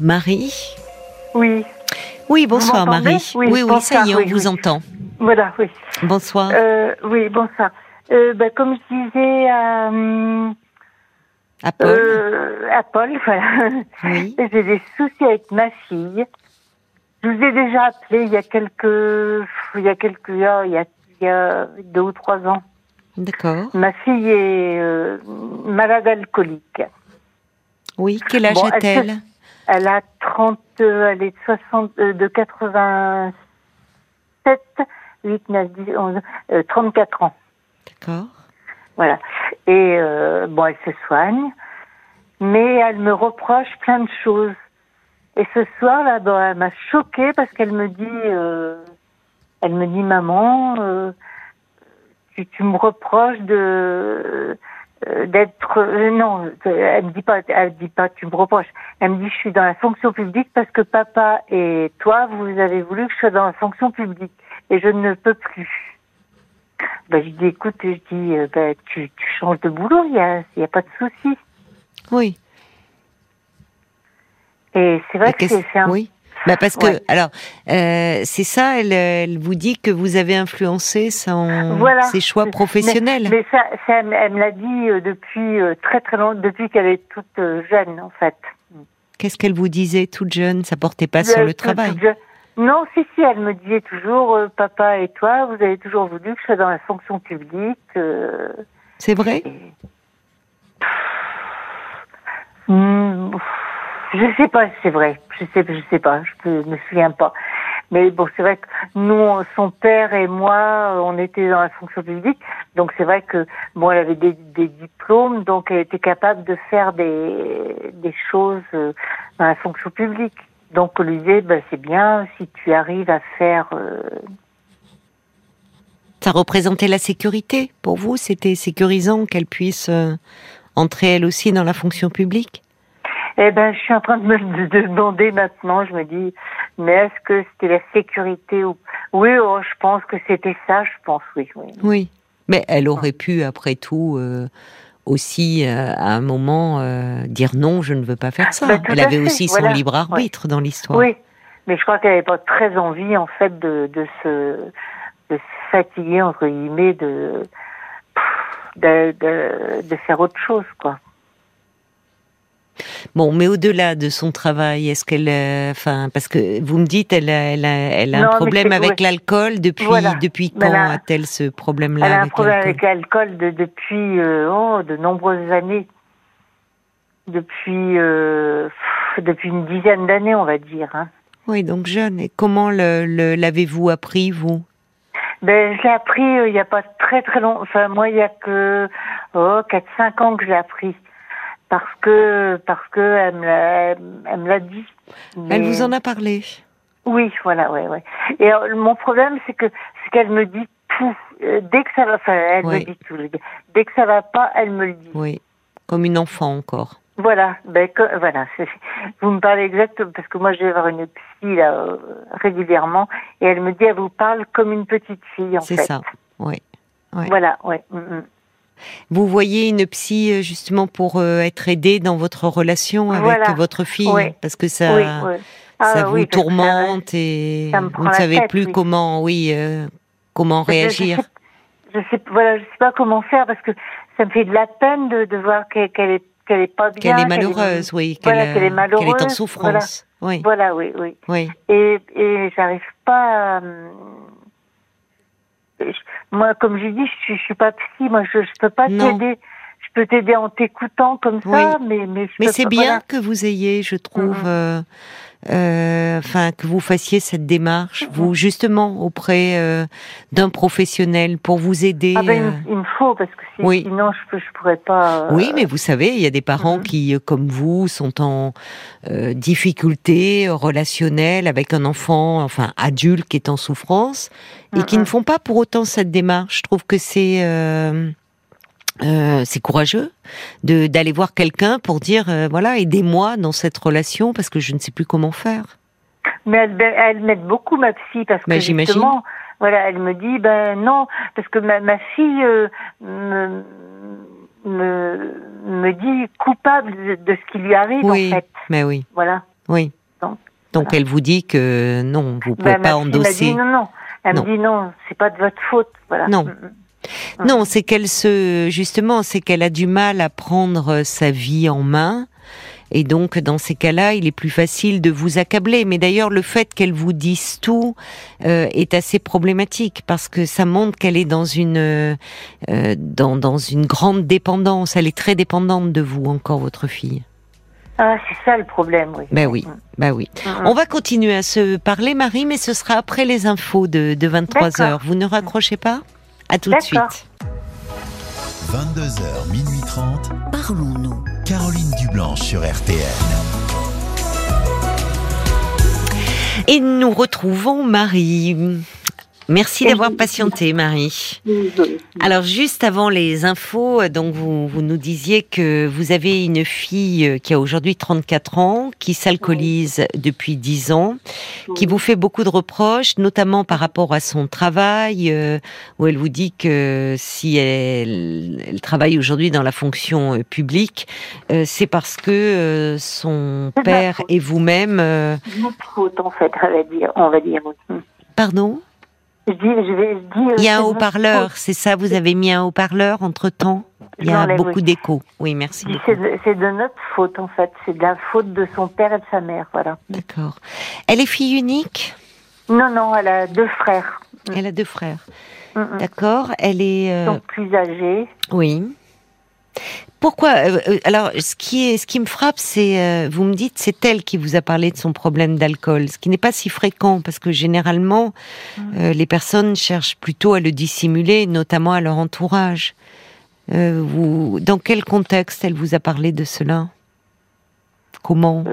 Marie Oui. Oui, bonsoir Vous Marie. Oui, oui, oui, ça y est, on oui, vous oui. entend. Voilà, oui. Bonsoir. Euh, oui, bonsoir. Euh, ben, comme je disais à, hum, à Paul. euh, à Paul, voilà. Oui. J'ai des soucis avec ma fille. Je vous ai déjà appelé il y a quelques, il y a quelques il y a, il y a deux ou trois ans. D'accord. Ma fille est euh, malade alcoolique. Oui, quel âge Bon, elle a-t-elle? Elle a 30, euh, elle est de 60, euh, de 87, 8, 9, 10, 11, euh, 34 ans. D'accord. Voilà. Et euh, bon, elle se soigne, mais elle me reproche plein de choses. Et ce soir, là, bon, elle m'a choquée parce qu'elle me dit, euh, elle me dit, maman, euh, tu, tu me reproches de euh, d'être euh, non, elle me dit pas, elle dit pas, tu me reproches. Elle me dit, je suis dans la fonction publique parce que papa et toi, vous avez voulu que je sois dans la fonction publique et je ne peux plus. Ben, je dis, écoute, je dis, euh, ben, tu, tu changes de boulot, il y a, il y a pas de souci. Oui. Et c'est vrai que c'est c'est un... Oui. Bah parce que Ouais. alors euh, c'est ça. Elle, elle vous dit que vous avez influencé son Voilà. ses choix professionnels. Mais ça, ça elle, me l'a dit euh, depuis euh, très très longtemps, depuis qu'elle est toute jeune, en fait. Qu'est-ce qu'elle vous disait toute jeune? Ça portait pas sur le travail. Non, si, si, elle me disait toujours, euh, papa et toi, vous avez toujours voulu que je sois dans la fonction publique. euh, C'est vrai? et- Hmm, je sais pas c'est vrai. Je sais, je sais pas. Je me souviens pas. Mais bon, c'est vrai que nous, son père et moi, on était dans la fonction publique. Donc c'est vrai que bon, elle avait des, des diplômes, donc elle était capable de faire des, des choses euh, dans la fonction publique. Donc on lui disait, ben, c'est bien si tu arrives à faire. euh, Ça représentait la sécurité pour vous. C'était sécurisant qu'elle puisse euh, entrer elle aussi dans la fonction publique? Eh ben, je suis en train de me de- de demander maintenant. Je me dis, mais est-ce que c'était la sécurité ou Oui, oh, je pense que c'était ça. Je pense, oui, oui. Oui. Mais elle aurait pu, après tout, euh, aussi, euh, à un moment, euh, dire non, je ne veux pas faire ça. Bah, elle avait fait, aussi voilà. son libre arbitre dans l'histoire. Oui, mais je crois qu'elle n'avait pas très envie, en fait, de, de se de se fatiguer entre guillemets de de, de, de faire autre chose, quoi. Bon, mais au-delà de son travail, est-ce qu'elle, euh, enfin, parce que vous me dites, elle a, elle a, elle a Non, un problème avec ouais. l'alcool depuis, Voilà. depuis quand a-t-elle ce problème-là Elle a un problème avec l'alcool de, depuis euh, oh, de nombreuses années. Depuis euh, pff, depuis une dizaine d'années, on va dire. Hein. Oui, donc jeune. Et comment l'avez-vous appris, vous? Ben, je l'ai appris il n'y a pas très très long. Enfin, moi, il y a que oh, 4-5 ans que je l'ai appris. Parce que parce que elle me l'a, dit. Elle vous en a parlé Oui, voilà, ouais, ouais. Et mon problème, c'est que c'est qu'elle me dit tout. Euh, dès que ça va, enfin, elle Oui. me dit tout. Dès que ça va pas, elle me le dit. Oui, comme une enfant encore. Voilà, ben que- voilà. c'est- Vous me parlez exact parce que moi je vais voir une psy là euh, régulièrement et elle me dit elle vous parle comme une petite fille en C'est fait. ça. Oui. ouais. Voilà, ouais. mm, mm. Vous voyez une psy euh, justement pour euh, être aidée dans votre relation avec Voilà. votre fille, Oui. parce que ça, oui, oui. ça Ah, vous ça- tourmente et vous ne savez tête, plus comment, oui, euh, comment Je- je réagir. sais- Je sais, voilà, je sais pas comment faire parce que ça me fait de la peine de, de voir qu'elle qu'elle est qu'elle est pas bien. Qu'elle est malheureuse, oui, qu'elle voilà, est euh, qu'elle est en malheureuse, souffrance. Oui, Voilà, oui, oui. oui. Et, et j'arrive pas. à, hum, moi, comme je dis, je suis, je suis pas psy. Moi, je, je peux pas t'aider. Je peux t'aider en t'écoutant comme ça, mais mais Mais c'est bien voilà. que vous ayez, je trouve, Mhm. euh, euh, enfin que vous fassiez cette démarche, Mhm. vous justement auprès euh, d'un professionnel pour vous aider. Ah ben, euh, il, me faut parce que si- Oui. sinon je je pourrais pas. euh, Oui, mais vous savez, il y a des parents Mhm. qui, euh, comme vous, sont en euh, difficulté relationnelle avec un enfant, enfin adulte qui est en souffrance, et qui ne font pas pour autant cette démarche. Je trouve que c'est euh, c'est courageux de d'aller voir quelqu'un pour dire euh, voilà aidez-moi dans cette relation parce que je ne sais plus comment faire. Mais elle, ben, elle m'aide beaucoup ma psy parce que Ben, j'imagine. justement, voilà, elle me dit ben non parce que ma, ma fille euh, me, me me dit coupable de, ce qui lui arrive Oui, en fait. mais oui, Voilà. Oui. Donc, Donc voilà. elle vous dit que non, vous pouvez Bah, ma pas fille m'a endosser. dit non, non. Elle Non. me dit non, c'est pas de votre faute. Voilà. Non. Mm. Non, c'est qu'elle se, justement, c'est qu'elle a du mal à prendre sa vie en main. Et donc, dans ces cas-là, il est plus facile de vous accabler. Mais d'ailleurs, le fait qu'elle vous dise tout euh, est assez problématique parce que ça montre qu'elle est dans une euh, dans, dans une grande dépendance. Elle est très dépendante de vous, encore votre fille. Ah, c'est ça le problème, oui. Ben oui, ben oui. On va continuer à se parler, Marie, mais ce sera après les infos de, de 23 D'accord. heures. Vous ne raccrochez pas? À tout de suite. 22h, minuit 30. Parlons-nous. Caroline Dublanche sur RTN. Et nous retrouvons Marie. Merci d'avoir patienté, Marie. Alors, juste avant les infos, euh, donc vous, vous nous disiez que vous avez une fille euh, qui a aujourd'hui 34 ans, qui s'alcoolise depuis 10 ans, qui vous fait beaucoup de reproches, notamment par rapport à son travail, euh, où elle vous dit que si elle, elle travaille aujourd'hui dans la fonction euh, publique, euh, c'est parce que son père et vous-même... faute, en fait, on va dire. On va dire. pardon? Je dis, je vais, je dis. euh, Il y a un haut-parleur, c'est ça Vous avez mis un haut-parleur entre temps Il y a beaucoup oui. d'écho. Oui, merci. C'est de, notre faute, en fait. C'est de la faute de son père et de sa mère, voilà. D'accord. Elle est fille unique? Non, non, elle a deux frères. Elle a deux frères. Mm, mm. D'accord. Elle est. euh, Donc plus âgés. Oui. Pourquoi euh, euh, Alors, ce qui est, ce qui me frappe, c'est, euh, vous me dites, c'est elle qui vous a parlé de son problème d'alcool, ce qui n'est pas si fréquent parce que généralement, euh, les personnes cherchent plutôt à le dissimuler, notamment à leur entourage. Euh, vous, dans quel contexte elle vous a parlé de cela? Comment?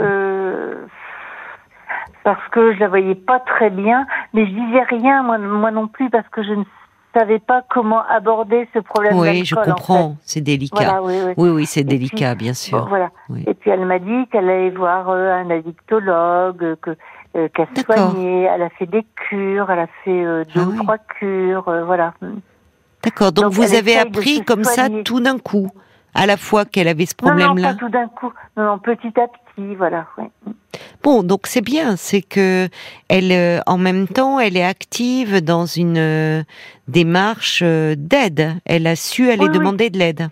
Parce que je la voyais pas très bien, mais je disais rien moi, moi non plus parce que je ne savais pas comment aborder ce problème Oui, je en comprends. C'est délicat. Voilà, oui, oui. Oui, oui, c'est délicat, puis, bien sûr. Bon, voilà. Oui. Et puis elle m'a dit qu'elle allait voir euh, un addictologue, que euh, qu'elle D'accord. soignait, elle a fait des cures, elle a fait euh, deux Ah ou trois cures, euh, voilà. D'accord. Donc, Donc, vous avez appris comme ça tout d'un coup, à la fois qu'elle avait ce Non, non, problème-là. pas tout d'un coup. Non, non, petit à petit, voilà. oui. Bon, donc c'est bien, c'est que elle, euh, en même temps, elle est active dans une euh, démarche euh, d'aide. Elle a su aller Oui, oui. demander de l'aide.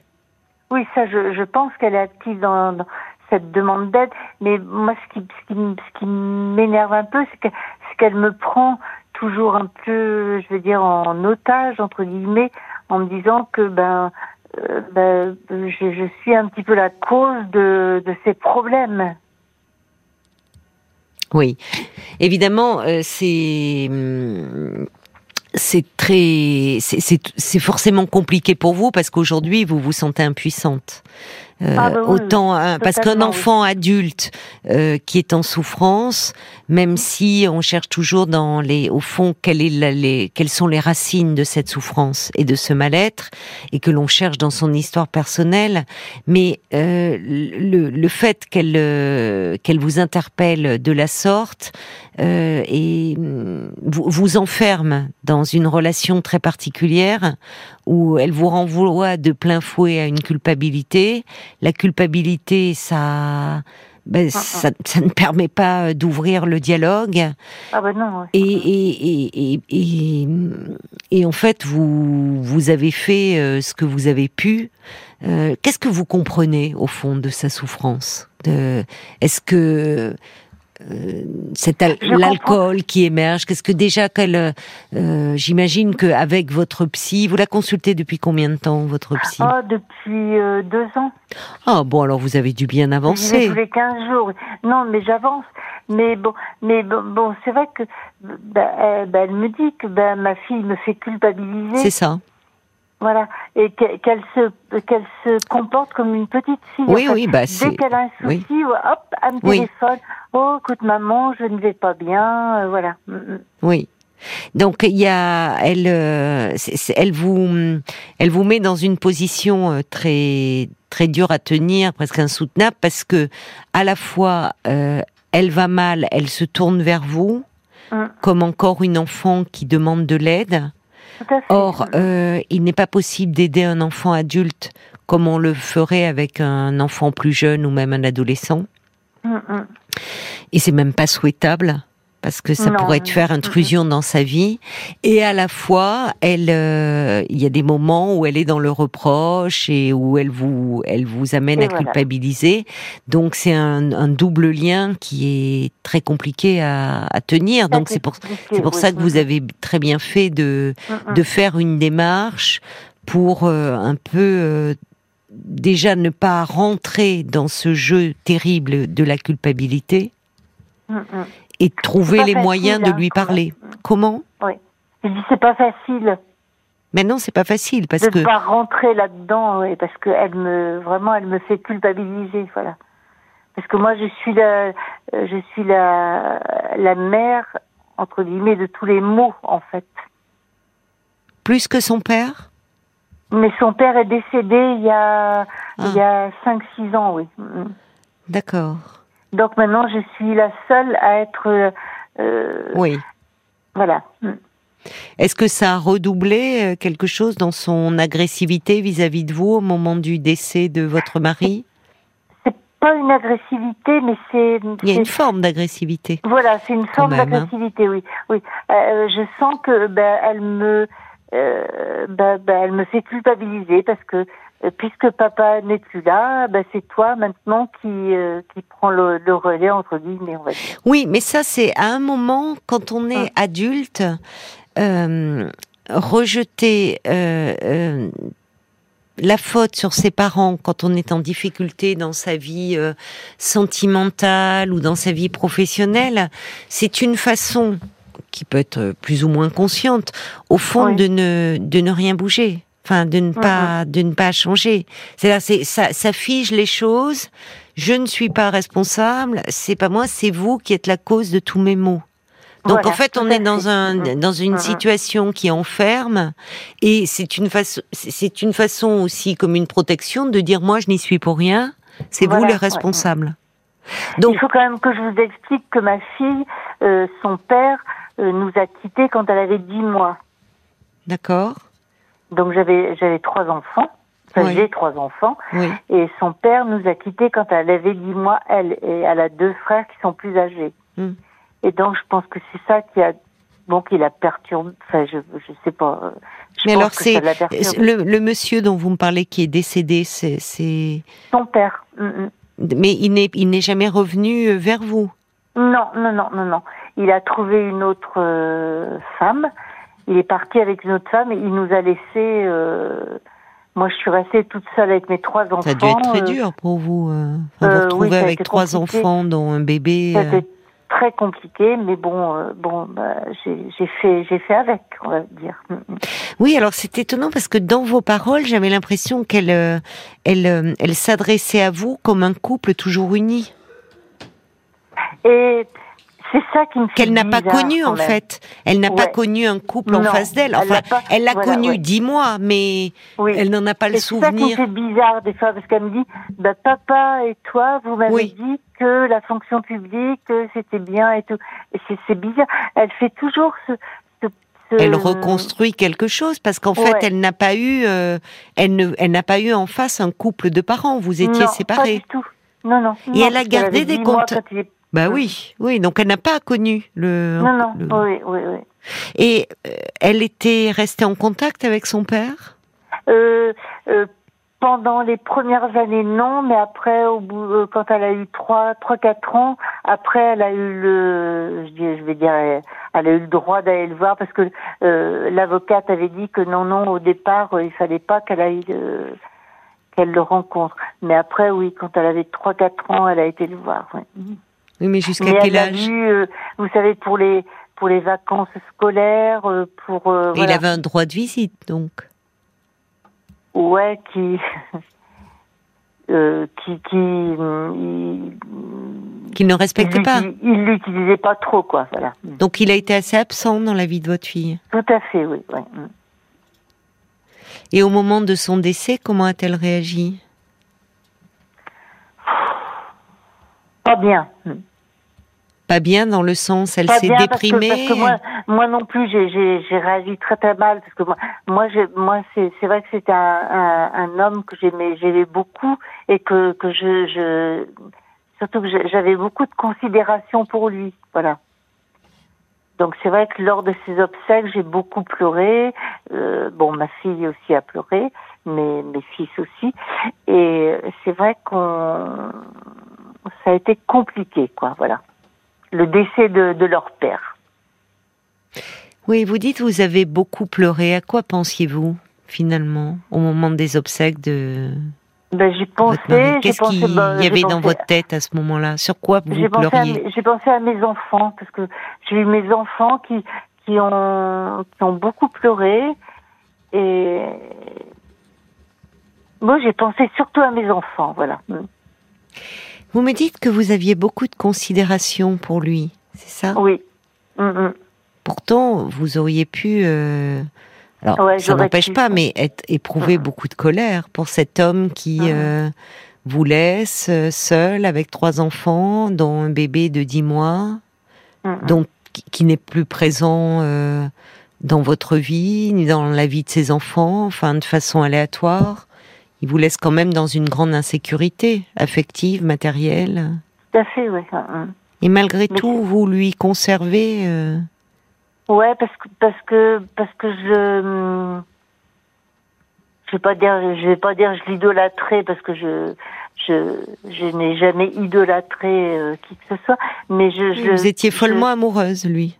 Oui, ça, je, je pense qu'elle est active dans, dans cette demande d'aide. Mais moi, ce qui, ce qui, ce qui m'énerve un peu, c'est que- c'est qu'elle me prend toujours un peu, je veux dire, en otage, entre guillemets, en me disant que ben, euh, ben je, suis un petit peu la cause de, ces problèmes. Oui, évidemment, euh, c'est hum, c'est très c'est forcément compliqué pour vous parce qu'aujourd'hui vous vous sentez impuissante. Euh, Ah bah oui, autant hein, parce qu'un enfant adulte euh, qui est en souffrance, même si on cherche toujours dans les au fond quelle est la- les quelles sont les racines de cette souffrance et de ce mal-être et que l'on cherche dans son histoire personnelle, mais euh, le, le fait qu'elle euh, qu'elle vous interpelle de la sorte euh, et hum, vous, vous enferme dans une relation très particulière où elle vous renvoie de plein fouet à une culpabilité. La culpabilité, ça, ben, ça, ça ne permet pas d'ouvrir le dialogue. Ah ben non. ouais. Et, et, et, et, et, en fait, vous, vous avez fait euh, ce que vous avez pu. Euh, Qu'est-ce que vous comprenez au fond de sa souffrance? De- Est-ce que euh, al- comprends. l'alcool qui émerge Qu'est-ce que déjà qu'elle, euh, euh, j'imagine qu'avec votre psy, vous la consultez depuis combien de temps votre psy? Oh, depuis euh, deux ans. Ah bon, alors vous avez dû bien avancer. tous les 15 jours. Non, mais j'avance. Mais bon, mais bon, bon, c'est vrai que euh, ben, elle me dit que ben, ma fille me fait culpabiliser. C'est ça. Voilà, et que- qu'elle se qu'elle se comporte comme une petite fille. Oui, En fait, oui, bah, c'est- Dès qu'elle a un oui. souci, hop, elle me Oui. téléphone. Oh, écoute maman, je ne vais pas bien. euh, voilà. Mm, mm. Oui. Donc il y a, elle, euh, elle vous, elle vous met dans une position euh, très très dure à tenir, presque insoutenable, parce que à la fois euh, elle va mal, elle se tourne vers vous, Mm. comme encore une enfant qui demande de l'aide. Or, euh, il n'est pas possible d'aider un enfant adulte comme on le ferait avec un enfant plus jeune ou même un adolescent. Mm, mm. Et c'est même pas souhaitable parce que ça Non, pourrait te faire intrusion dans sa vie. Et à la fois, elle, euh, il y a des moments où elle est dans le reproche et où elle vous, elle vous amène Et à voilà. culpabiliser. Donc c'est un, un double lien qui est très compliqué à, à tenir. Ça, Donc c'est pour, c'est pour oui. ça que vous avez très bien fait de, de faire une démarche pour euh, un peu euh, déjà ne pas rentrer dans ce jeu terrible de la culpabilité. Et de trouver les facile, moyens de hein, lui parler. Comment Je dis c'est pas facile Maintenant, c'est pas facile parce de que ne pas rentrer là-dedans, ouais, parce que elle me vraiment elle me fait culpabiliser, voilà. Parce que moi je suis la euh, je suis la la mère entre guillemets de tous les maux en fait. plus que son père? Mais son père est décédé il y a Ah. il y a 5 6 ans, oui. Mm. D'accord. Donc maintenant je suis la seule à être euh, euh, Oui. voilà. Est-ce que ça a redoublé euh, quelque chose dans son agressivité vis-à-vis de vous au moment du décès de votre mari? C'est pas une agressivité mais c'est Il y a une forme d'agressivité. Voilà, c'est une forme hein. d'agressivité, oui. Oui, Euh, je sens que ben, elle me, euh, ben, ben, elle me fait culpabiliser parce que euh, puisque papa n'est plus là, ben, c'est toi maintenant qui euh, qui prend le, le relais entre guillemets. Oui, mais ça, c'est à un moment, quand on est adulte, euh, rejeter euh, la faute sur ses parents quand on est en difficulté dans sa vie sentimentale ou dans sa vie professionnelle, c'est une façon qui peut être plus ou moins consciente, au fond, Oui. de ne de ne rien bouger. Enfin, de ne pas de ne pas changer. C'est ça, ça fige les choses. Je ne suis pas responsable. C'est pas moi, c'est vous qui êtes la cause de tous mes maux. Donc Voilà, en fait, on est dans un Mhm. dans une Mhm. situation qui enferme et c'est une façon c'est une façon aussi comme une protection de dire moi je n'y suis pour rien, c'est vous les ouais, responsables. Donc Il faut quand même que je vous explique que ma fille, euh, son père nous a quittés quand elle avait 10 mois. d'accord, Donc j'avais j'avais trois enfants, enfin, Oui. j'ai trois enfants. oui, Et son père nous a quittés quand elle avait 10 mois, elle. Et elle a deux frères qui sont plus âgés. Hmm. Et donc, je pense que c'est ça qui a, bon, qui l'a perturbé. Enfin, je, je sais pas. euh, Je Mais alors c'est le, le monsieur dont vous me parlez qui est décédé, c'est c'est Son père. Mm, mm. mais il n'est il n'est jamais revenu euh, vers vous? Non, non, non, non, non. Il a trouvé une autre euh, femme. Il est parti avec une autre femme et il nous a laissé. euh, moi, je suis restée toute seule avec mes trois enfants. Ça a dû être très euh, dur pour vous, enfin, vous retrouver avec trois compliqué. enfants dont un bébé. Ça a été très compliqué, mais bon, bon, bah, j'ai fait, j'ai fait avec, on va dire. Oui, alors c'est étonnant parce que dans vos paroles, j'avais l'impression qu'elle elle, elle s'adressait à vous comme un couple toujours uni, Et c'est ça qui me fait qu'elle n'a pas connu en fait. Elle n'a pas connu un couple en face d'elle. elle Enfin, pas- elle l'a voilà, connu ouais. dix mois, mais Oui. elle n'en a pas le Et c'est ça qui me souvenir. fait bizarre des fois, parce qu'elle me dit, bah, papa et toi, vous m'avez Oui. dit que la fonction publique, que c'était bien et tout. C'est c'est bizarre. Elle fait toujours ce... Elle reconstruit quelque chose parce qu'en fait, elle n'a pas eu, euh, elle ne, elle n'a pas eu en face un couple de parents. Vous étiez non, Pas séparés. du tout. Non, non. Et non, elle a gardé des 10 Bah oui, oui. Donc elle n'a pas connu le. Non, non, le- oui, oui, oui. Et euh, elle était restée en contact avec son père? Euh, euh, pendant les premières années, non, mais après, au bout, euh, quand elle a eu trois, trois, quatre ans, après, elle a eu le, je, vais dire, elle, a eu le droit d'aller le voir parce que l'avocate avait dit que non, non, au départ, il fallait pas qu'elle aille, qu'elle le rencontre. Mais après, oui, quand elle avait trois, quatre ans, elle a été le voir. ouais. Oui, mais jusqu'à quel âge vu, euh, vous savez, pour les pour les vacances scolaires, euh, pour euh, voilà. Il avait un droit de visite, donc. Ouais, qui. euh, qui. qui. il- Qu'il ne respectait il pas. Il l'utilisait pas trop, quoi, voilà. Donc il a été assez absent dans la vie de votre fille. Tout à fait, oui. ouais. hum. Et au moment de son décès, comment a-t-elle réagi? Pas bien. Pas bien dans le sens, elle s'est bien parce que- déprimée. Parce que, moi, moi non plus, j'ai- réagi très très mal parce que moi, moi, c'est vrai que c'était un, un, un homme que j'aimais beaucoup et que que je je surtout que j'avais beaucoup de considération pour lui, voilà. Donc c'est vrai que lors de ses obsèques, j'ai beaucoup pleuré. Euh, bon, ma fille aussi a pleuré, mais mes fils aussi. Et c'est vrai qu'on, ça a été compliqué, quoi, voilà. Le décès de, de leur père. Oui, vous dites vous avez beaucoup pleuré. À quoi pensiez-vous finalement au moment des obsèques de Ben, j'ai pensé, Qu'est-ce qu'il ben, y avait dans pensé- votre tête à ce moment-là? Sur quoi vous pleuriez? mes- j'ai pensé à mes enfants parce que j'ai eu mes enfants qui qui ont qui ont beaucoup pleuré et moi j'ai pensé surtout à mes enfants voilà. Vous me dites que vous aviez beaucoup de considération pour lui, c'est ça? Oui Mm, mm. Pourtant, vous auriez pu. euh, Alors, Ouais, ça n'empêche pas, mais être, éprouver Mhm. beaucoup de colère pour cet homme qui euh, vous laisse euh, seul avec trois enfants, dont un bébé de dix mois, Mm, mm. donc qui, qui n'est plus présent euh, dans votre vie, ni dans la vie de ses enfants, enfin de façon aléatoire. Il vous laisse quand même dans une grande insécurité affective, matérielle. tout à fait oui Mm, mm. Et malgré Mais tout, vous lui conservez. euh, ouais parce que parce que parce que je je vais pas dire je vais pas dire je l'idolâtrais parce que je je je n'ai jamais idolâtré euh, qui que ce soit mais je, je vous étiez je- follement amoureuse, lui.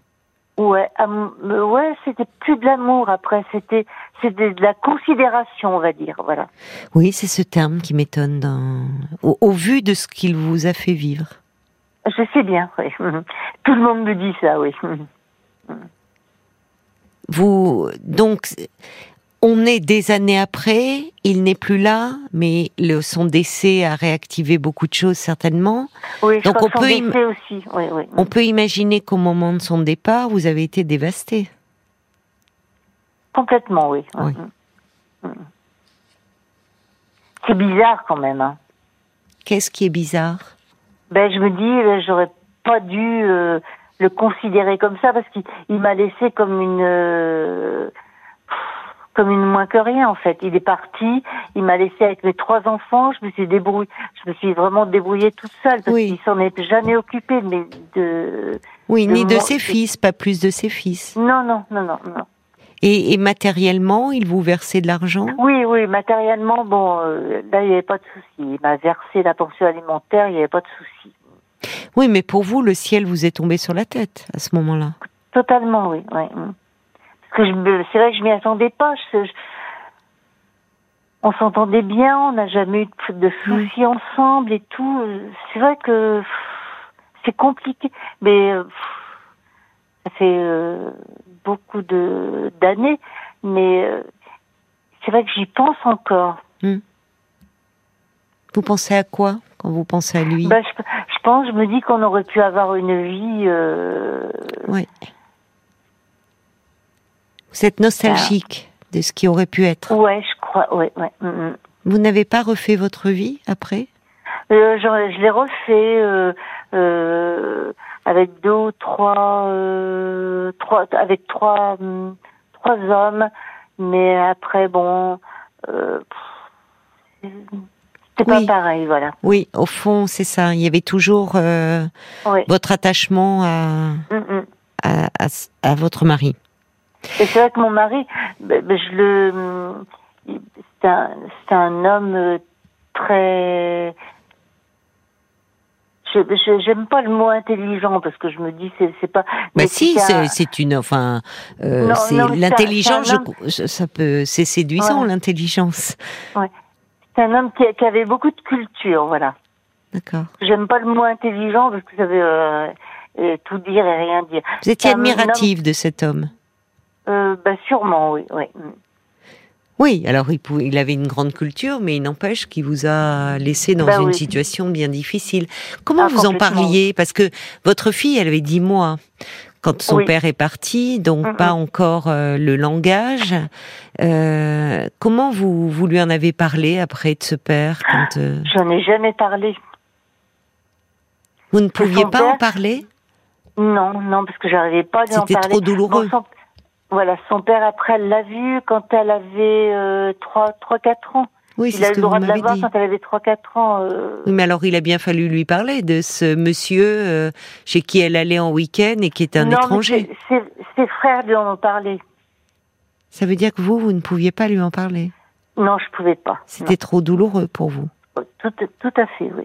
Ouais, am- euh, ouais, c'était plus de l'amour après, c'était c'était de la considération, on va dire, voilà. Oui, c'est ce terme qui m'étonne dans... au, au vu de ce qu'il vous a fait vivre. Je sais bien, oui. Tout le monde me dit ça, oui. Vous donc on est des années après, il n'est plus là, mais le, son décès a réactivé beaucoup de choses certainement. Oui, je Donc crois on que son peut décès aussi, oui, oui. On peut imaginer qu'au moment de son départ, vous avez été dévastée. Complètement, oui. Oui. Mm, mm. C'est bizarre quand même. Hein. Qu'est-ce qui est bizarre? Ben, je me dis, euh, j'aurais pas dû euh, le considérer comme ça parce qu'il il m'a laissé comme une euh, comme une moins que rien en fait. Il est parti, il m'a laissé avec mes trois enfants. Je me suis débrouillée, je me suis vraiment débrouillée toute seule parce Oui. qu'il s'en est jamais occupé. Mais de Oui, De ni de ses fils, pas plus de ses fils. non, non, non, non, non. Et, et matériellement, il vous versait de l'argent? Oui, oui, matériellement, bon, euh, là il n'y avait pas de souci. Il m'a versé la pension alimentaire, il n'y avait pas de souci. Oui, mais pour vous, le ciel vous est tombé sur la tête à ce moment-là. Totalement, oui. oui. Mm. Que je c'est vrai que je m'y attendais pas. Je- je- on s'entendait bien, on n'a jamais eu de, de soucis ensemble et tout. C'est vrai que c'est compliqué, mais euh, ça fait euh, beaucoup de d'années, mais euh, c'est vrai que j'y pense encore. Vous pensez à quoi quand vous pensez à lui? Bah, je, je pense, je me dis qu'on aurait pu avoir une vie. euh, Oui. Vous êtes nostalgique de ce qui aurait pu être. Ouais, je crois. Ouais, ouais. mm, mm. Vous n'avez pas refait votre vie après? Euh, je, je l'ai refait euh, euh, avec deux ou trois, trois avec trois, hum, trois hommes, mais après bon, c'était Oui. pas pareil, voilà. Oui, au fond, c'est ça. Il y avait toujours votre attachement à, à, à- à votre mari. Et c'est vrai que mon mari, ben, ben, je le, c'est un, c'est un homme euh, très. Je j'aime pas le mot intelligent parce que je me dis c'est c'est pas. Bah mais si, c'est un- c'est c'est une, enfin, euh, Non, c'est non, l'intelligence. c'est je- Ça peut, c'est séduisant Ouais. l'intelligence. C'est un homme qui, qui avait beaucoup de culture, voilà. D'accord. J'aime pas le mot intelligent parce que ça veut euh, tout dire et rien dire. Vous étiez admirative de cet homme. Euh, bah sûrement, oui, oui. Oui, alors il, pouvait- il avait une grande culture, mais il n'empêche qu'il vous a laissé dans Bah une oui. situation bien difficile. Comment Ah, vous en parliez? Parce que votre fille, elle avait dix mois quand son Oui. père est parti, donc Mm, pas encore euh, le langage. Euh, comment vous, vous lui en avez parlé après de ce père quand euh, J'en ai jamais parlé. Vous ne pouviez pas en parler? Non, non, parce que j'arrivais pas à en C'était parler. trop douloureux. Bon, son- voilà, son père après elle l'a vu quand elle avait euh, trois, trois, quatre ans. Oui, Il a ce eu le droit de l'avoir dit. quand elle avait 3-4 ans. euh, Oui, mais alors il a bien fallu lui parler de ce monsieur euh, chez qui elle allait en week-end et qui est un non, étranger. Ses frères lui en ont parlé. Ça veut dire que vous, vous ne pouviez pas lui en parler? Non, je pouvais pas. C'était trop douloureux pour vous. Non. Tout, tout à fait, oui.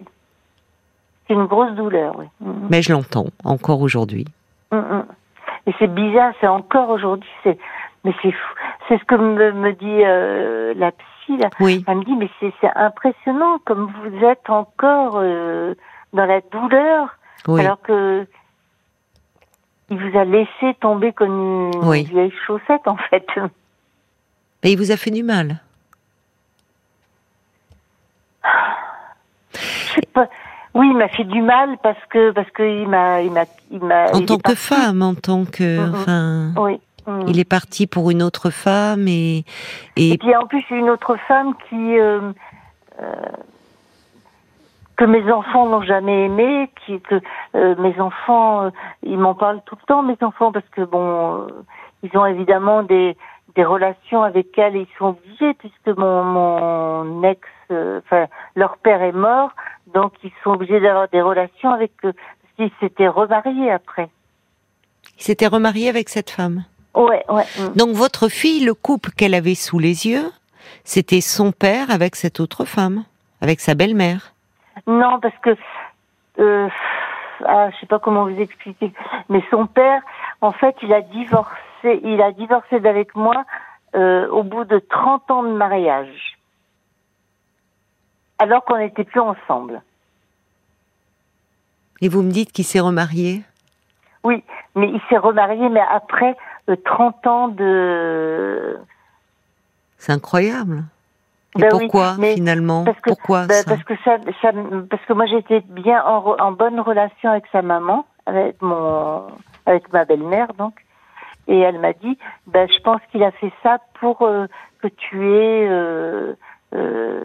C'est une grosse douleur, oui. Mais je l'entends encore aujourd'hui. Et c'est bizarre, c'est encore aujourd'hui, c'est, mais c'est fou. C'est ce que me, me dit euh, la psy, là. Oui, Elle me dit, mais c'est, impressionnant comme vous êtes encore euh, dans la douleur, oui. alors que il vous a laissé tomber comme une Oui. vieille chaussette, en fait. Mais il vous a fait du mal? Je sais pas. Oui, il m'a fait du mal parce que parce que il m'a il m'a il m'a En tant que parti. femme, en tant que, Mhm. enfin, Oui. Mhm. il est parti pour une autre femme et et Et puis en plus, une autre femme qui euh, euh, que mes enfants n'ont jamais aimé, qui que euh, mes enfants, ils m'en parlent tout le temps, mes enfants, parce que bon, ils ont évidemment des des relations avec elle, et ils sont obligés puisque mon mon ex, enfin leur père est mort, donc ils sont obligés d'avoir des relations avec eux, parce qu'ils s'étaient remariés après. il s'était remarié avec cette femme. Ouais, ouais. mm. Donc votre fille, le couple qu'elle avait sous les yeux, c'était son père avec cette autre femme, avec sa belle-mère. Non, parce que euh, ah, je sais pas comment vous expliquer, mais son père, en fait, il a divorcé, il a divorcé d'avec moi euh, au bout de 30 ans de mariage, alors qu'on n'était plus ensemble. Et vous me dites qu'il s'est remarié? Oui, mais il s'est remarié, mais après euh, 30 ans de. C'est incroyable. Et Ben pourquoi finalement? parce que- Pourquoi Ben, ça? parce que ça, ça- parce que moi j'étais bien en bonne relation avec sa maman, avec mon, avec ma belle-mère donc, et elle m'a dit, ben je pense qu'il a fait ça pour euh, que tu aies euh, euh,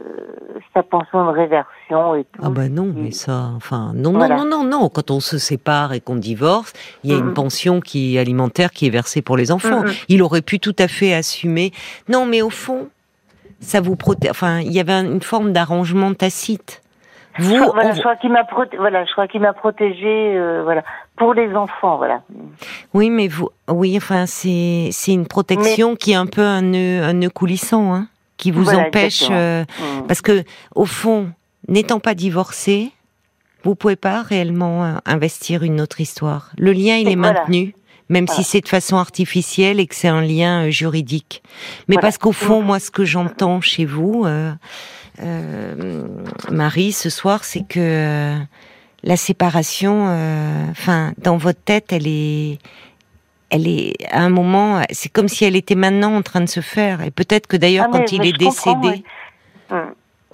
sa pension de réversion et tout. Ah bah non, mais ça, enfin, non, Voilà. non, non, non, non. Quand on se sépare et qu'on divorce, il y a une Mhm. pension qui est alimentaire qui est versée pour les enfants. Mhm. Il aurait pu tout à fait assumer. Non, mais au fond, ça vous protège. Enfin, il y avait un- une forme d'arrangement tacite. Vous, Je crois- voilà, on- je crois qu'il m'a proté- voilà, je crois qu'il m'a protégé, euh, voilà, pour les enfants, voilà. oui, mais vous, oui, enfin, c'est c'est une protection qui est un peu un nœud, un nœud coulissant, hein, qui vous Voilà, empêche. euh, Mm. Parce que, au fond, n'étant pas divorcé, vous pouvez pas réellement euh, investir une autre histoire. Le lien, il Et est voilà. maintenu, même si c'est de façon artificielle et que c'est un lien euh, juridique. Mais Voilà. parce qu'au fond, moi, ce que j'entends chez vous, euh, euh, Marie, ce soir, c'est que euh, la séparation, euh, enfin, dans votre tête, elle est, elle est à un moment, c'est comme si elle était maintenant en train de se faire. Et peut-être que d'ailleurs, Ah, quand il est décédé. Mm.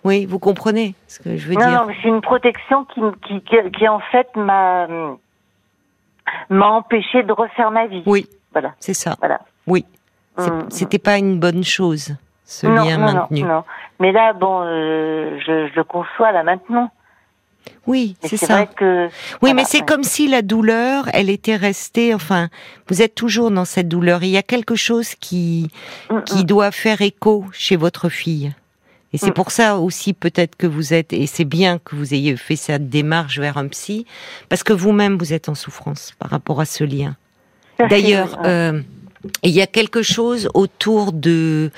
oui, vous comprenez ce que je veux non, dire. non, c'est une protection qui, qui, qui, qui, en fait m'a m'a empêché de refaire ma vie. Oui, Voilà, c'est ça. voilà. Oui, C'est- Mm. c'était pas une bonne chose ce non, lien non, maintenu. Non, non. Mais là, bon, euh, je, je le conçois là maintenant. Oui, c'est ça. vrai que. Oui, voilà, mais c'est ouais. comme si la douleur, elle était restée. Enfin, vous êtes toujours dans cette douleur. Il y a quelque chose qui Mm, qui doit faire écho chez votre fille. Et c'est Mm. pour ça aussi peut-être que vous êtes, et c'est bien que vous ayez fait cette démarche vers un psy, parce que vous-même vous êtes en souffrance par rapport à ce lien. D'ailleurs, ouais. Il y a quelque chose autour de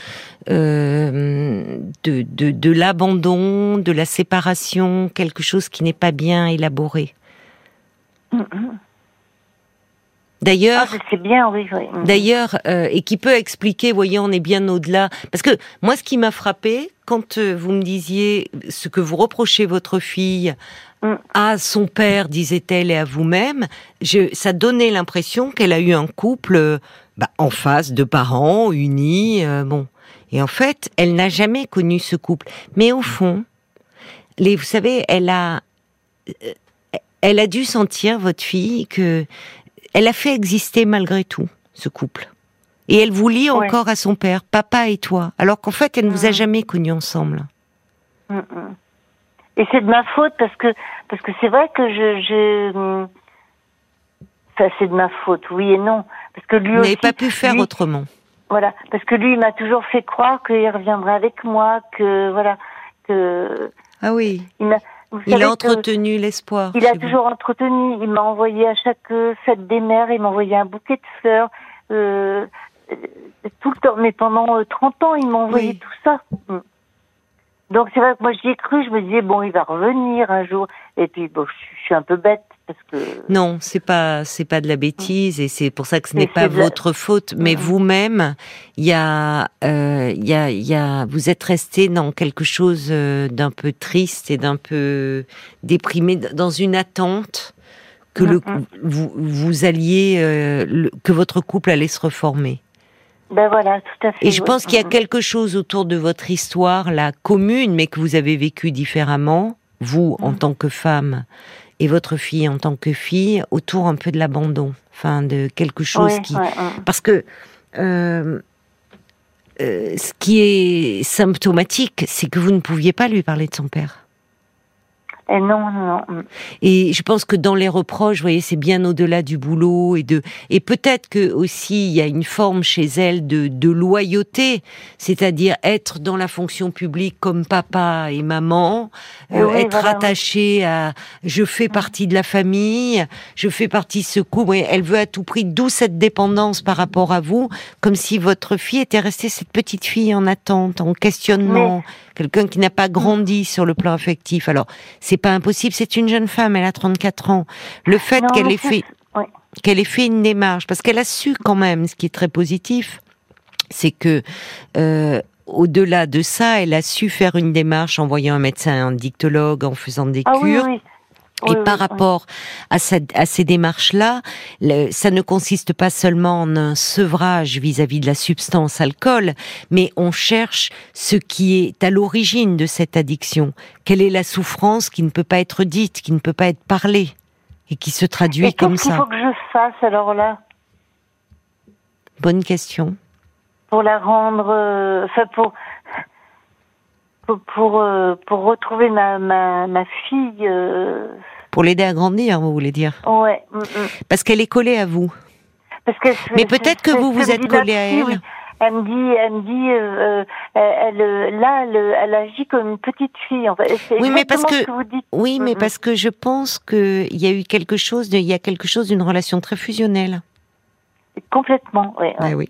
euh, de l'abandon, de la séparation, quelque chose qui n'est pas bien élaboré. Mm, mm. D'ailleurs, Ah, je sais bien, oui, oui. Mm. D'ailleurs, euh, et qui peut expliquer, voyez, on est bien au-delà. Parce que moi, ce qui m'a frappé, quand euh, vous me disiez ce que vous reprochez votre fille Mm. à son père, disait-elle, et à vous-même, je, ça donnait l'impression qu'elle a eu un couple euh, bah, en face de parents unis. euh, bon, et en fait, elle n'a jamais connu ce couple. Mais au fond, les, vous savez, elle a, elle a dû sentir votre fille que elle a fait exister malgré tout ce couple. Et elle vous lie Ouais. encore à son père, papa et toi, alors qu'en fait, elle ne vous a Mhm. jamais connus ensemble. Mm, mm. Et c'est de ma faute parce que parce que c'est vrai que je je ça c'est de ma faute, oui et non, parce que lui Vous n'avez pas pu faire lui- autrement. Voilà, parce que lui il m'a toujours fait croire qu'il reviendrait avec moi, que voilà. que. Ah oui. Il, vous Il savez a entretenu l'espoir. Il a vous. toujours entretenu. Il m'a envoyé à chaque euh, fête des mères, il m'a envoyé un bouquet de fleurs. Euh, euh, tout le temps. Mais pendant euh, 30 ans, il m'a envoyé Oui. tout ça. Mm. Donc c'est vrai que moi j'y ai cru. Je me disais bon, il va revenir un jour. Et puis bon, je suis un peu bête parce que. Non, c'est pas c'est pas de la bêtise et c'est pour ça que ce n'est pas la- votre faute. Mais vous-même, il y a euh, il y a il y a vous êtes resté dans quelque chose euh, d'un peu triste et d'un peu déprimé, dans une attente que le vous vous alliez euh, le- que votre couple allait se reformer. Ben voilà, tout à fait. Et je oui. pense qu'il y a Mm. quelque chose autour de votre histoire, la commune, mais que vous avez vécu différemment, vous en Mhm. tant que femme et votre fille en tant que fille, autour un peu de l'abandon, enfin de quelque chose qui, ouais, ouais. parce que euh, euh, ce qui est symptomatique, c'est que vous ne pouviez pas lui parler de son père. Et non, non, non. mm. Et je pense que dans les reproches, vous voyez, c'est bien au-delà du boulot et de et peut-être que aussi il y a une forme chez elle de, de loyauté, c'est-à-dire être dans la fonction publique comme papa et maman, euh, Oui, être voilà, oui. attaché à je fais partie de la famille, je fais partie de ce couple. Elle veut à tout prix, d'où cette dépendance par rapport à vous, comme si votre fille était restée cette petite fille en attente, en questionnement, quelqu'un qui n'a pas grandi sur le plan affectif. Alors c'est pas impossible, c'est une jeune femme, elle a 34 ans. Le fait qu'elle ait fait qu'elle ait fait une démarche, parce qu'elle a su quand même, ce qui est très positif, c'est que euh, au-delà de ça, elle a su faire une démarche en voyant un médecin, un dictologue, en faisant des Ah oui, cures. oui. Et Oui, par oui. rapport à, cette- à ces démarches-là, ça ne consiste pas seulement en un sevrage vis-à-vis de la substance alcool, mais on cherche ce qui est à l'origine de cette addiction. Quelle est la souffrance qui ne peut pas être dite, qui ne peut pas être parlée, et qui se traduit Et comme qu'est-ce qu'il ça faut que je fasse alors là? Bonne question. pour la rendre, euh, enfin pour pour pour, euh, pour retrouver ma ma, ma fille. euh, Pour l'aider à grandir, vous voulez dire ouais. mm, mm. Parce qu'elle est collée à vous. Parce que Mais peut-être que vous vous êtes dit ma collé à elle. oui. Elle me dit, elle me dit, euh, elle, là, elle, elle agit comme une petite fille. En fait. Oui, mais parce que- ce que vous dites. Oui, mais Mhm. parce que je pense qu'il y a eu quelque chose, il y a quelque chose d'une relation très fusionnelle. Complètement. Ouais. Ouais, oui.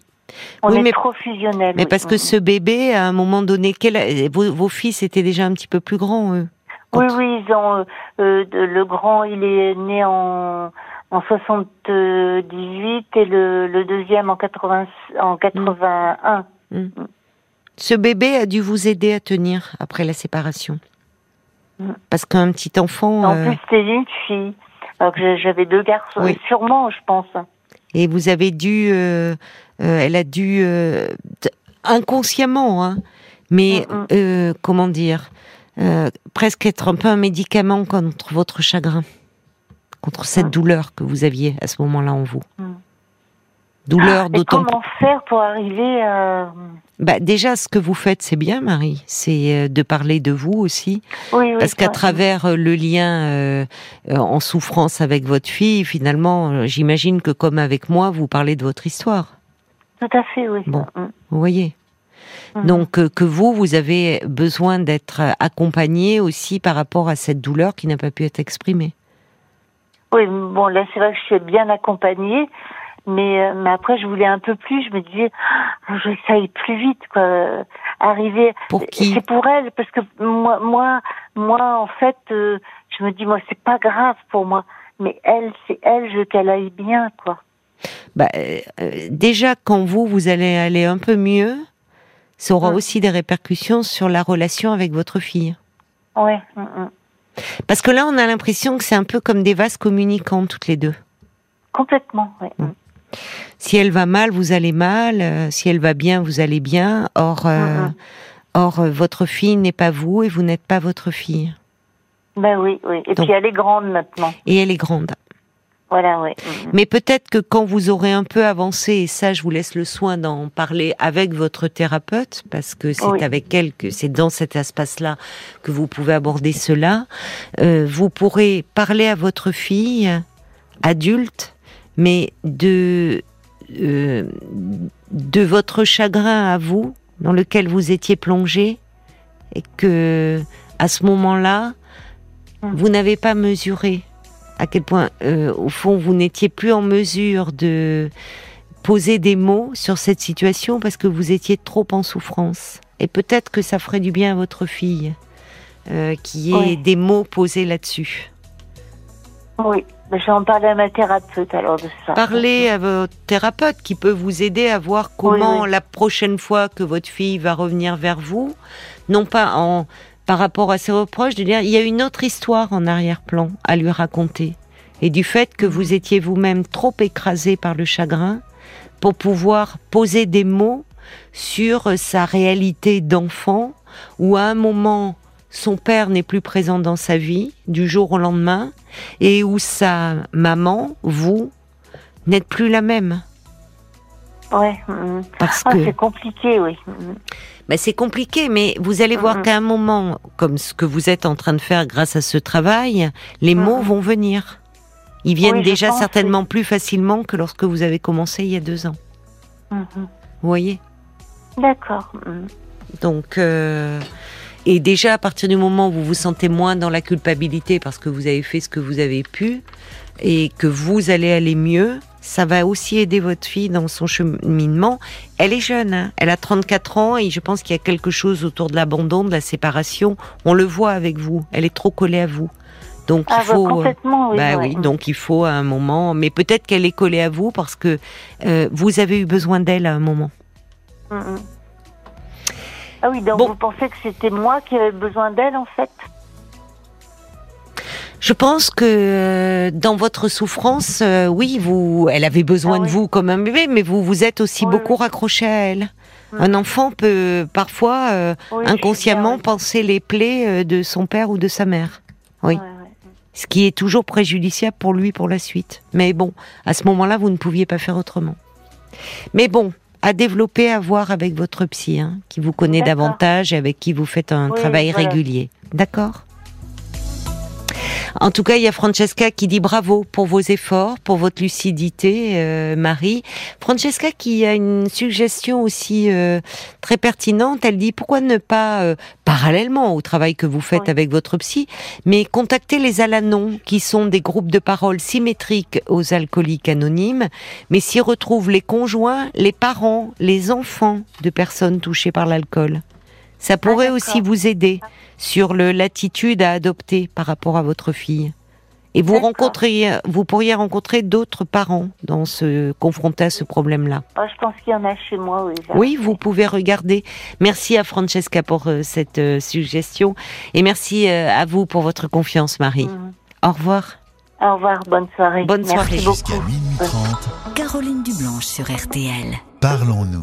On Oui, est mais- trop fusionnels. Mais oui. parce que ce bébé, à un moment donné, quel- vos, vos fils étaient déjà un petit peu plus grands, eux. Oui, Quand- oui, ils ont, euh, euh, le grand, il est né en, en 78 et le, le deuxième en, 80, en 81. Ce bébé a dû vous aider à tenir après la séparation. Mm. Parce qu'un petit enfant, En euh, plus, c'était une fille. Alors que j'ai- j'avais deux garçons. Sûrement, je pense. Et vous avez dû, euh, euh, elle a dû euh, inconsciemment, hein, mais Mm, mm. comment dire, presque être un peu un médicament contre votre chagrin, contre cette Mm. douleur que vous aviez à ce moment-là en vous. Mm. Douleur Et d'autant comment faire pour arriver à... Bah, déjà, ce que vous faites, c'est bien, Marie. C'est euh, de parler de vous aussi. Oui, oui. Parce qu'à travers euh, le lien euh, euh, en souffrance avec votre fille, finalement, euh, j'imagine que comme avec moi, vous parlez de votre histoire. Tout à fait, oui. Bon. Mm. Vous voyez Mhm. Donc, euh, que vous, vous avez besoin d'être euh, accompagné aussi par rapport à cette douleur qui n'a pas pu être exprimée. Oui, bon, là, c'est vrai que je suis bien accompagnée, mais, euh, mais après, je voulais un peu plus. Je me disais, ah, je ça aille plus vite, quoi. euh, Arriver. Pour qui C'est pour elle, parce que moi, moi, moi, en fait, euh, je me dis, moi, c'est pas grave pour moi, mais elle, c'est elle, je veux qu'elle aille bien, quoi. bah, euh, euh, Déjà, quand vous, vous allez aller un peu mieux, ça aura Mhm. aussi des répercussions sur la relation avec votre fille. Ouais. mm, mm. Parce que là, on a l'impression que c'est un peu comme des vases communicants toutes les deux. Complètement, ouais. Mm. Si elle va mal, vous allez mal. euh, si elle va bien, vous allez bien. Or, euh, Mhm. or euh, votre fille n'est pas vous et vous n'êtes pas votre fille. Ben oui, oui. Et Donc- puis elle est grande maintenant. Et elle est grande. Voilà, mm. Mais peut-être que quand vous aurez un peu avancé, et ça, je vous laisse le soin d'en parler avec votre thérapeute, parce que c'est Oui. avec elle que c'est dans cet espace-là que vous pouvez aborder cela. euh, vous pourrez parler à votre fille adulte, mais de euh, de votre chagrin à vous, dans lequel vous étiez plongé, et que à ce moment-là, vous n'avez pas mesuré à quel point, euh, au fond, vous n'étiez plus en mesure de poser des mots sur cette situation parce que vous étiez trop en souffrance. Et peut-être que ça ferait du bien à votre fille euh, qu'il y ait Oui. des mots posés là-dessus. Oui, mais je vais en parler à ma thérapeute alors de ça. Parlez à votre thérapeute qui peut vous aider à voir comment oui. la prochaine fois que votre fille va revenir vers vous, non pas en par rapport à ses reproches, de dire il y a une autre histoire en arrière-plan à lui raconter et du fait que vous étiez vous-même trop écrasé par le chagrin pour pouvoir poser des mots sur sa réalité d'enfant où à un moment son père n'est plus présent dans sa vie du jour au lendemain et où sa maman, vous, n'êtes plus la même. Ouais. mm. Parce Ah, que c'est compliqué, oui. Mm. ben, c'est compliqué, mais vous allez voir qu'à un moment, comme ce que vous êtes en train de faire grâce à ce travail, les mots vont venir. Ils viennent Oui, déjà pense, certainement plus facilement que lorsque vous avez commencé il y a deux ans. Vous voyez? D'accord. mm. Donc, euh, et déjà à partir du moment où vous vous sentez moins dans la culpabilité parce que vous avez fait ce que vous avez pu et que vous allez aller mieux, ça va aussi aider votre fille dans son cheminement. Elle est jeune, hein, elle a 34 ans et je pense qu'il y a quelque chose autour de l'abandon, de la séparation. On le voit avec vous, elle est trop collée à vous. Donc Ah, il bah, faut, complètement, oui. bah oui, donc il faut à un moment, mais peut-être qu'elle est collée à vous parce que euh, vous avez eu besoin d'elle à un moment. Mm, mm. Ah oui, donc Bon. vous pensez que c'était moi qui avais besoin d'elle, en fait? Je pense que euh, dans votre souffrance, euh, oui, vous, elle avait besoin Ah de oui. vous comme un bébé, mais vous vous êtes aussi Oui, beaucoup oui. raccroché à elle. Mm. Un enfant peut parfois euh, inconsciemment bien, penser les plaies de son père ou de sa mère, oui. Ouais, ouais. ce qui est toujours préjudiciable pour lui pour la suite. Mais bon, à ce moment-là, vous ne pouviez pas faire autrement. Mais bon, à développer, à voir avec votre psy, hein, qui vous connaît davantage et avec qui vous faites un Oui, travail voilà. régulier. D'accord? En tout cas, il y a Francesca qui dit bravo pour vos efforts, pour votre lucidité, euh, Marie. Francesca qui a une suggestion aussi euh, très pertinente. Elle dit pourquoi ne pas, euh, parallèlement au travail que vous faites avec votre psy, mais contacter les Alanons, qui sont des groupes de parole symétriques aux alcooliques anonymes, mais s'y retrouvent les conjoints, les parents, les enfants de personnes touchées par l'alcool. Ça pourrait d'accord. aussi vous aider sur le l'attitude à adopter par rapport à votre fille. Et vous D'accord. rencontreriez, vous pourriez rencontrer d'autres parents dans ce confrontés à ce problème-là. Ah, je pense qu'il y en a chez moi, oui. Oui, vous pouvez regarder. Merci à Francesca pour euh, cette euh, suggestion et merci euh, à vous pour votre confiance, Marie. Mhm. Au revoir. Au revoir, bonne soirée. Bonne Merci soirée. beaucoup. Jusqu'à minuit 30, Caroline Dublanche sur RTL. parlons-nous.